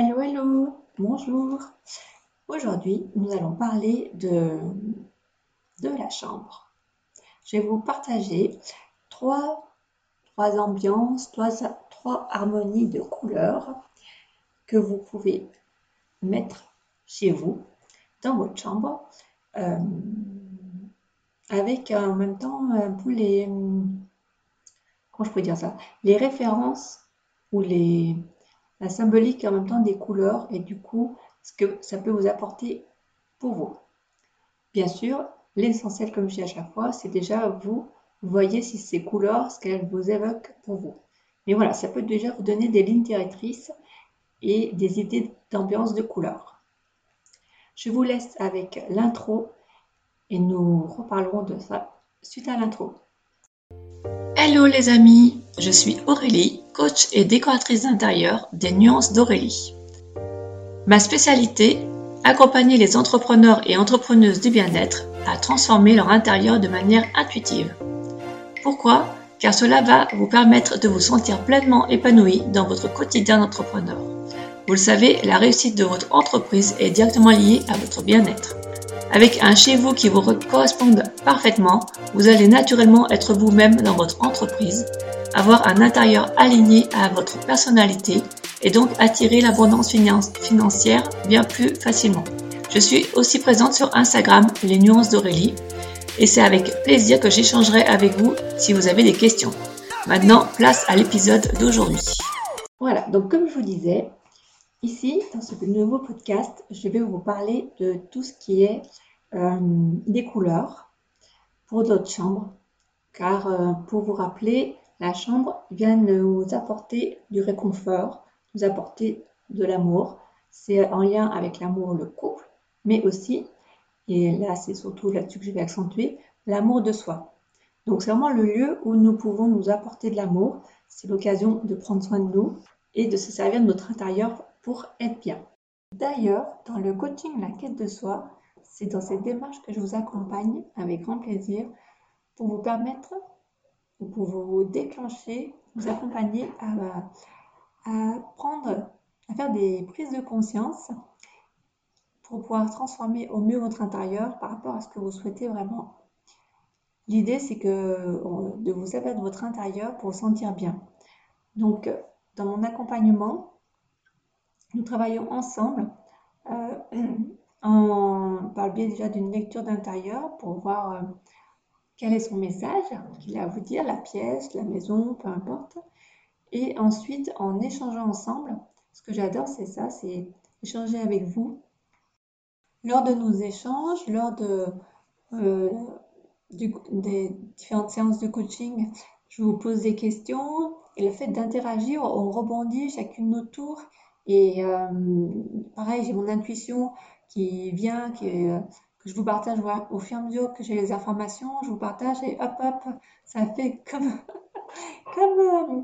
Hello, hello, bonjour. Aujourd'hui, nous allons parler de, de la chambre. Je vais vous partager trois, ambiances, trois, harmonies de couleurs que vous pouvez mettre chez vous, dans votre chambre, euh, avec en même temps un peu les, comment je pourrais dire ça, les références ou les, la symbolique en même temps des couleurs et du coup ce que ça peut vous apporter pour vous. Bien sûr, l'essentiel comme je dis à chaque fois, c'est déjà vous voyez si ces couleurs, ce qu'elles vous évoquent pour vous. Mais voilà, ça peut déjà vous donner des lignes directrices et des idées d'ambiance de couleurs. Je vous laisse avec l'intro et nous reparlerons de ça suite à l'intro. Hello les amis, je suis Aurélie, coach et décoratrice d'intérieur des Nuances d'Aurélie. Ma spécialité, accompagner les entrepreneurs et entrepreneuses du bien-être à transformer leur intérieur de manière intuitive. Pourquoi? Car cela va vous permettre de vous sentir pleinement épanoui dans votre quotidien d'entrepreneur. Vous le savez, la réussite de votre entreprise est directement liée à votre bien-être. Avec un chez vous qui vous corresponde parfaitement, vous allez naturellement être vous-même dans votre entreprise, avoir un intérieur aligné à votre personnalité et donc attirer l'abondance financière bien plus facilement. Je suis aussi présente sur Instagram, les nuances d'Aurélie, et c'est avec plaisir que j'échangerai avec vous si vous avez des questions. Maintenant, place à l'épisode d'aujourd'hui. Voilà, donc comme je vous disais, Ici, dans ce nouveau podcast, je vais vous parler de tout ce qui est euh, des couleurs pour notre chambre. Car euh, pour vous rappeler, la chambre vient nous apporter du réconfort, nous apporter de l'amour. C'est en lien avec l'amour, le couple, mais aussi, et là c'est surtout là-dessus que je vais accentuer, l'amour de soi. Donc c'est vraiment le lieu où nous pouvons nous apporter de l'amour. C'est l'occasion de prendre soin de nous et de se servir de notre intérieur pour être bien. D'ailleurs, dans le coaching La quête de soi, c'est dans cette démarche que je vous accompagne avec grand plaisir pour vous permettre, ou pour vous déclencher, vous accompagner à, prendre, à faire des prises de conscience pour pouvoir transformer au mieux votre intérieur par rapport à ce que vous souhaitez vraiment. L'idée, c'est que de vous de votre intérieur pour vous sentir bien. Donc, dans mon accompagnement, nous travaillons ensemble euh, en, par le biais déjà d'une lecture d'intérieur pour voir euh, quel est son message qu'il a à vous dire, la pièce, la maison, peu importe. Et ensuite, en échangeant ensemble, ce que j'adore, c'est ça, c'est échanger avec vous. Lors de nos échanges, lors de, euh, des différentes séances de coaching, je vous pose des questions et le fait d'interagir, on rebondit chacune notre tour et euh, pareil, j'ai mon intuition qui vient, euh, que je vous partage au fur et à mesure que j'ai les informations, je vous partage et hop hop, ça fait comme, comme, euh,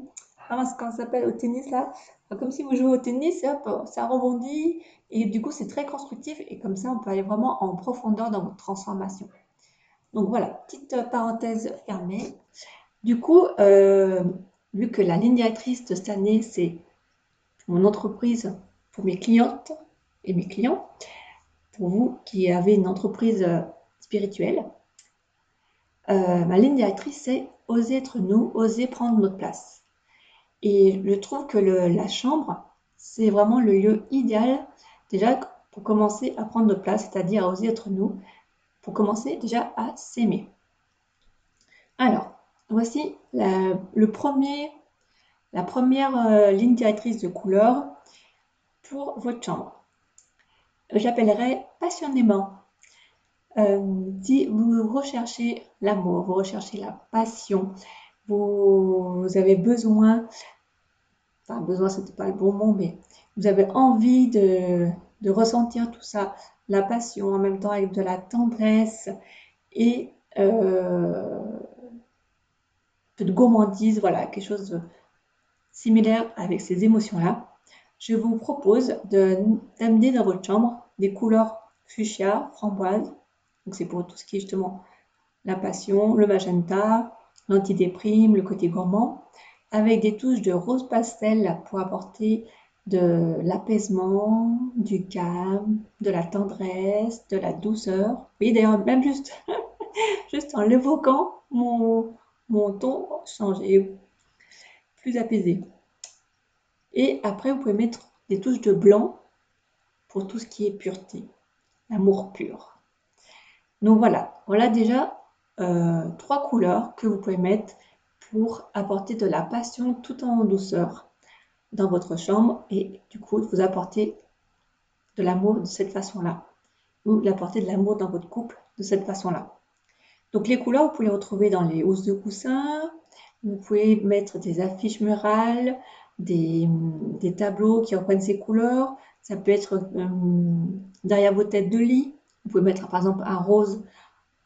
ah, quand ça s'appelle au tennis là, comme si vous jouez au tennis et hop, ça rebondit et du coup c'est très constructif et comme ça on peut aller vraiment en profondeur dans votre transformation. Donc voilà, petite parenthèse fermée. Du coup, vu que la ligne directrice de cette année c'est mon entreprise pour mes clientes et mes clients, pour vous qui avez une entreprise euh, spirituelle. Euh, ma ligne directrice, c'est oser être nous, oser prendre notre place. Et je trouve que la chambre, c'est vraiment le lieu idéal déjà pour commencer à prendre notre place, c'est-à-dire à oser être nous, pour commencer déjà à s'aimer. Alors, voici le premier la première euh, ligne directrice de couleur pour votre chambre. J'appellerai passionnément. Euh, si vous recherchez l'amour, vous recherchez la passion, vous, avez besoin, enfin besoin c'était pas le bon mot, mais vous avez envie de, ressentir tout ça, la passion en même temps avec de la tendresse et euh, de gourmandise, voilà, quelque chose de, similaire avec ces émotions-là, je vous propose d'amener dans votre chambre des couleurs fuchsia, framboise. Donc c'est pour tout ce qui est justement la passion, le magenta, l'antidéprime, le côté gourmand, avec des touches de rose pastel pour apporter de l'apaisement, du calme, de la tendresse, de la douceur. Oui, d'ailleurs, même juste, juste en l'évoquant, mon, ton change plus apaisé. Et après, vous pouvez mettre des touches de blanc pour tout ce qui est pureté, l'amour pur. Donc voilà, voilà déjà euh, trois couleurs que vous pouvez mettre pour apporter de la passion tout en douceur dans votre chambre et du coup vous apporter de l'amour de cette façon-là ou l'apporter de l'amour dans votre couple de cette façon-là. Donc les couleurs, vous pouvez retrouver dans les hausses de coussins, vous pouvez mettre des affiches murales, des, tableaux qui reprennent ces couleurs. Ça peut être euh, derrière vos têtes de lit. Vous pouvez mettre par exemple un rose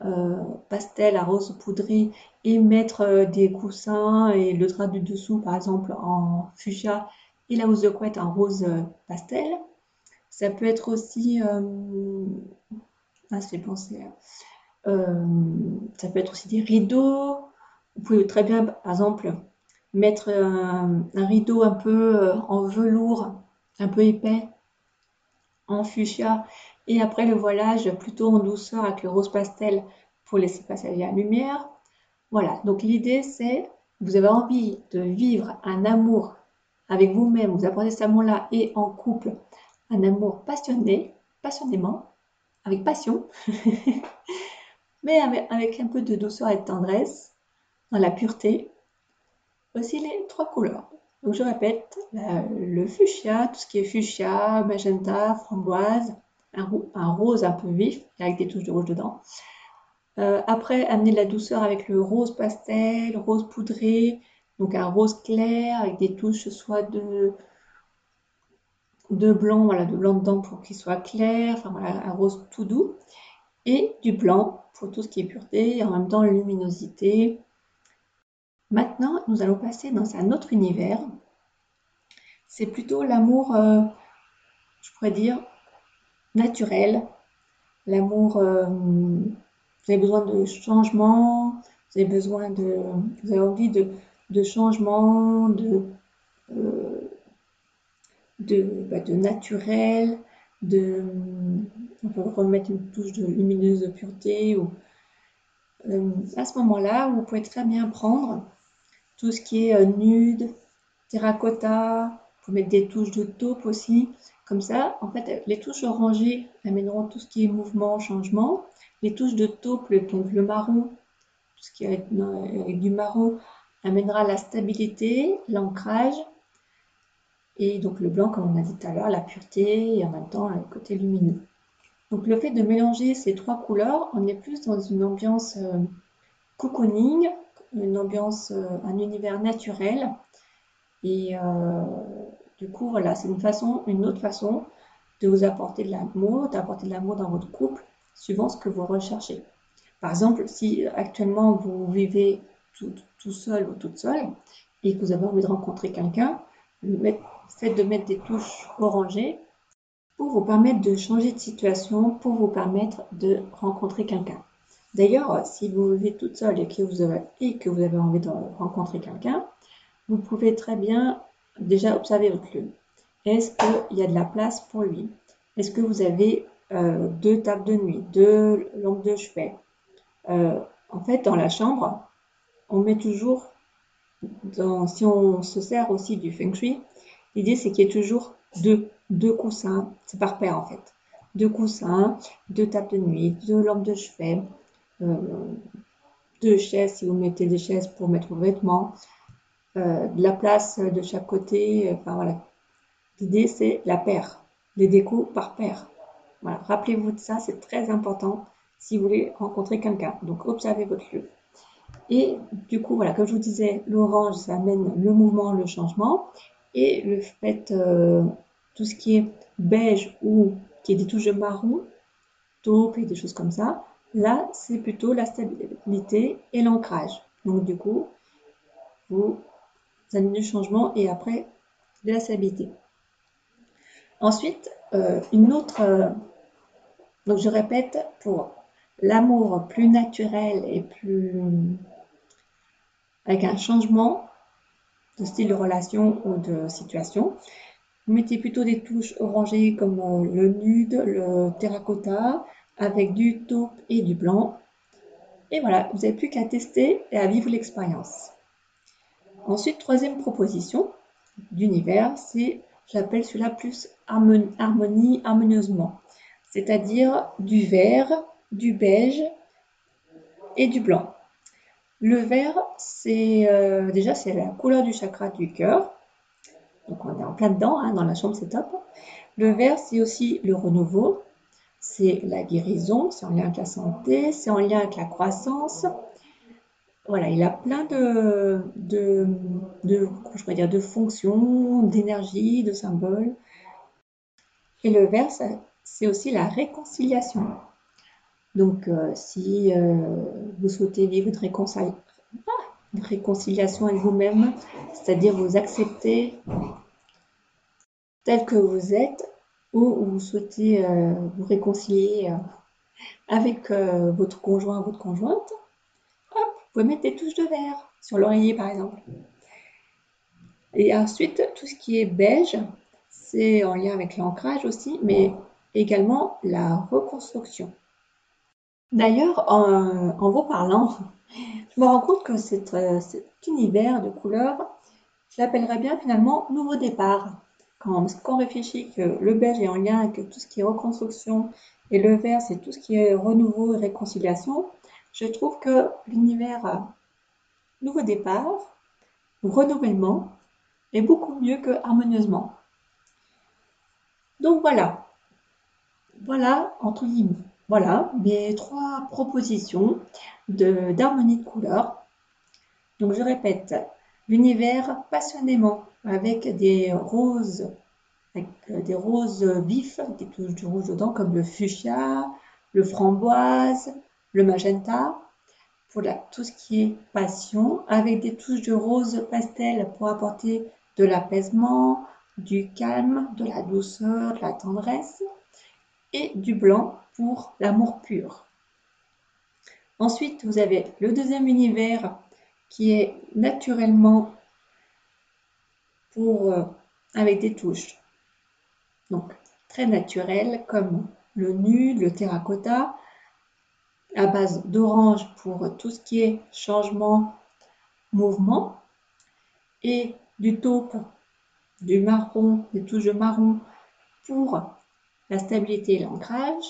euh, pastel, un rose poudré et mettre euh, des coussins et le drap du dessous par exemple en fuchsia et la housse de couette en rose pastel. Ça peut être aussi, ah, ça fait penser, ça peut être aussi des rideaux. Vous pouvez très bien, par exemple, mettre un, rideau un peu euh, en velours, un peu épais, en fuchsia, et après le voilage plutôt en douceur avec le rose pastel pour laisser passer la lumière. Voilà, donc l'idée c'est, vous avez envie de vivre un amour avec vous-même, vous apportez cet amour-là et en couple, un amour passionné, passionnément, avec passion, mais avec un peu de douceur et de tendresse, dans la pureté, Voici les trois couleurs. Donc je répète, le fuchsia, tout ce qui est fuchsia, magenta, framboise, un, rose un peu vif, avec des touches de rouge dedans. Euh, après, amener de la douceur avec le rose pastel, rose poudré, donc un rose clair avec des touches soit de, de blanc, voilà, de blanc dedans pour qu'il soit clair, enfin voilà, un rose tout doux, et du blanc pour tout ce qui est pureté, et en même temps luminosité, Maintenant, nous allons passer dans un autre univers. C'est plutôt l'amour, euh, je pourrais dire, naturel. L'amour, euh, vous avez besoin de changement, vous avez besoin de, vous avez envie de, changement, de, euh, de, bah, de naturel, de, on peut remettre une touche de lumineuse pureté. À ce moment-là, vous pouvez très bien prendre tout ce qui est euh, nude, terracotta, faut mettre des touches de taupe aussi. Comme ça, en fait, les touches orangées amèneront tout ce qui est mouvement, changement. Les touches de taupe, donc le marron, tout ce qui est avec du marron, amènera la stabilité, l'ancrage. Et donc le blanc, comme on a dit tout à l'heure, la pureté et en même temps le côté lumineux. Donc le fait de mélanger ces trois couleurs, on est plus dans une ambiance euh, cocooning, une ambiance, euh, un univers naturel. Et euh, du coup, voilà, c'est une façon, une autre façon de vous apporter de l'amour, d'apporter de l'amour dans votre couple, suivant ce que vous recherchez. Par exemple, si actuellement vous vivez tout, seul ou toute seule et que vous avez envie de rencontrer quelqu'un, le fait de mettre des touches orangées pour vous permettre de changer de situation, pour vous permettre de rencontrer quelqu'un. D'ailleurs, si vous vivez toute seule et que vous avez, envie de rencontrer quelqu'un, vous pouvez très bien déjà observer votre lieu. Est-ce qu'il y a de la place pour lui? Est-ce que vous avez euh, deux tables de nuit, deux lampes de chevet? Euh, En fait, dans la chambre, on met toujours, si on se sert aussi du feng shui, l'idée c'est qu'il y ait toujours deux, deux coussins, c'est par paire en fait. Deux coussins, deux tables de nuit, deux lampes de chevet, deux chaises si vous mettez des chaises pour mettre vos vêtements, euh, de la place de chaque côté. Enfin voilà. L'idée c'est la paire, les décos par paire. Voilà. Rappelez-vous de ça, c'est très important si vous voulez rencontrer quelqu'un. Donc observez votre lieu. Et du coup, voilà, comme je vous disais, l'orange, ça amène le mouvement, le changement. Et le fait, euh, tout ce qui est beige ou qui est des touches marron, taupe et des choses comme ça, Là, c'est plutôt la stabilité et l'ancrage. Donc, du coup, vous avez du changement et après de la stabilité. Ensuite, euh, une autre. Euh, donc, je répète, pour l'amour plus naturel et plus. avec un changement de style de relation ou de situation, vous mettez plutôt des touches orangées comme euh, le nude, le terracotta, avec du taupe et du blanc. Et voilà, vous n'avez plus qu'à tester et à vivre l'expérience. Ensuite, troisième proposition d'univers, c'est, j'appelle cela plus harmonie, harmonieusement. C'est-à-dire du vert, du beige et du blanc. Le vert, c'est euh, déjà c'est la couleur du chakra du cœur. Donc on est en plein dedans, hein, dans la chambre, c'est top. Le vert, c'est aussi le renouveau, c'est la guérison, c'est en lien avec la santé, c'est en lien avec la croissance. Voilà, il a plein de, de, je de fonctions, d'énergie, de symboles. Et le vert, c'est aussi la réconciliation. Donc, euh, si euh, vous souhaitez vivre une réconciliation avec vous-même, c'est-à-dire vous accepter tel que vous êtes, ou vous souhaitez euh, vous réconcilier avec votre conjoint ou votre conjointe, hop, vous pouvez mettre des touches de verre sur l'oreiller par exemple. Et ensuite, tout ce qui est beige, c'est en lien avec l'ancrage aussi, mais également la reconstruction. D'ailleurs, en, vous parlant, je me rends compte que euh, cet univers de couleurs, je l'appellerais bien finalement nouveau départ. Quand, on réfléchit que le beige est en lien avec tout ce qui est reconstruction et le vert, c'est tout ce qui est renouveau et réconciliation, je trouve que l'univers nouveau départ ou renouvellement est beaucoup mieux que harmonieusement. Donc voilà. Voilà, entre guillemets. Voilà mes trois propositions d'harmonie de, couleurs. Donc je répète, l'univers passionnément avec des roses, euh, des roses vifs, des touches de rouge dedans comme le fuchsia, le framboise, le magenta, pour tout ce qui est passion, avec des touches de rose pastel pour apporter de l'apaisement, du calme, de la douceur, de la tendresse, et du blanc pour l'amour pur. Ensuite, vous avez le deuxième univers qui est naturellement euh, avec des touches. Donc, très naturel comme le nude, le terracotta, à base d'orange pour tout ce qui est changement, mouvement, et du taupe, du marron, des touches de marron pour la stabilité et l'ancrage,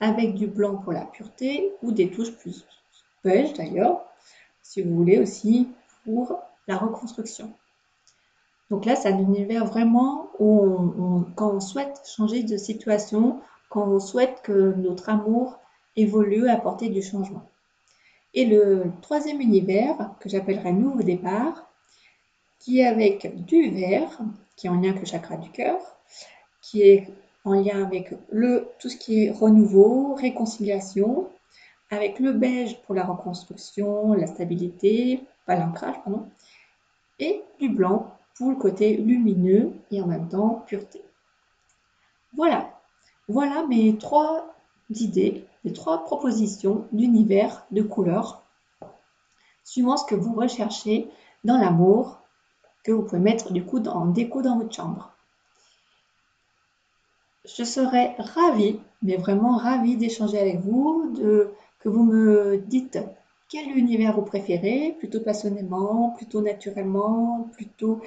avec du blanc pour la pureté ou des touches plus beige d'ailleurs, si vous voulez aussi pour la reconstruction. Donc là, c'est un univers vraiment où quand on souhaite changer de situation, quand on souhaite que notre amour évolue, apporter du changement. Et le troisième univers, que j'appellerai nouveau départ, qui est avec du vert, qui est en lien avec le chakra du cœur, qui est en lien avec le, tout ce qui est renouveau, réconciliation, avec le beige pour la reconstruction, la stabilité, pas l'ancrage, pardon, et du blanc le côté lumineux et en même temps pureté. Voilà, voilà mes trois idées, mes trois propositions d'univers de couleurs, suivant ce que vous recherchez dans l'amour, que vous pouvez mettre du coup en déco dans votre chambre je serais ravie, mais vraiment ravie d'échanger avec vous, de, que vous me dites quel univers vous préférez, plutôt passionnément, plutôt naturellement, plutôt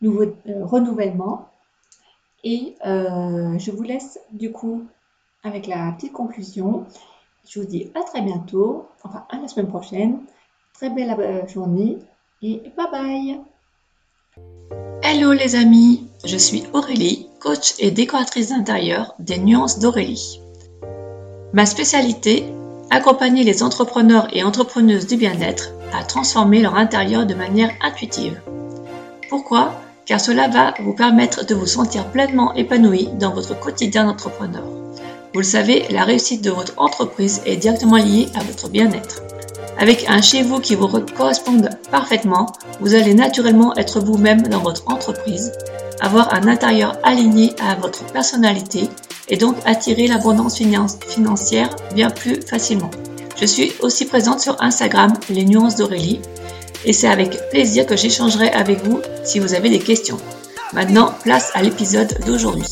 nouveau, euh, renouvellement. Et euh, je vous laisse du coup avec la petite conclusion. Je vous dis à très bientôt, enfin à la semaine prochaine. Très belle euh, journée et bye bye Hello les amis, je suis Aurélie, coach et décoratrice d'intérieur des Nuances d'Aurélie. Ma spécialité, accompagner les entrepreneurs et entrepreneuses du bien-être à transformer leur intérieur de manière intuitive. Pourquoi? Car cela va vous permettre de vous sentir pleinement épanoui dans votre quotidien d'entrepreneur. Vous le savez, la réussite de votre entreprise est directement liée à votre bien-être. Avec un chez vous qui vous corresponde parfaitement, vous allez naturellement être vous-même dans votre entreprise, avoir un intérieur aligné à votre personnalité et donc attirer l'abondance financière bien plus facilement. Je suis aussi présente sur Instagram, les nuances d'Aurélie, et c'est avec plaisir que j'échangerai avec vous si vous avez des questions. Maintenant, place à l'épisode d'aujourd'hui.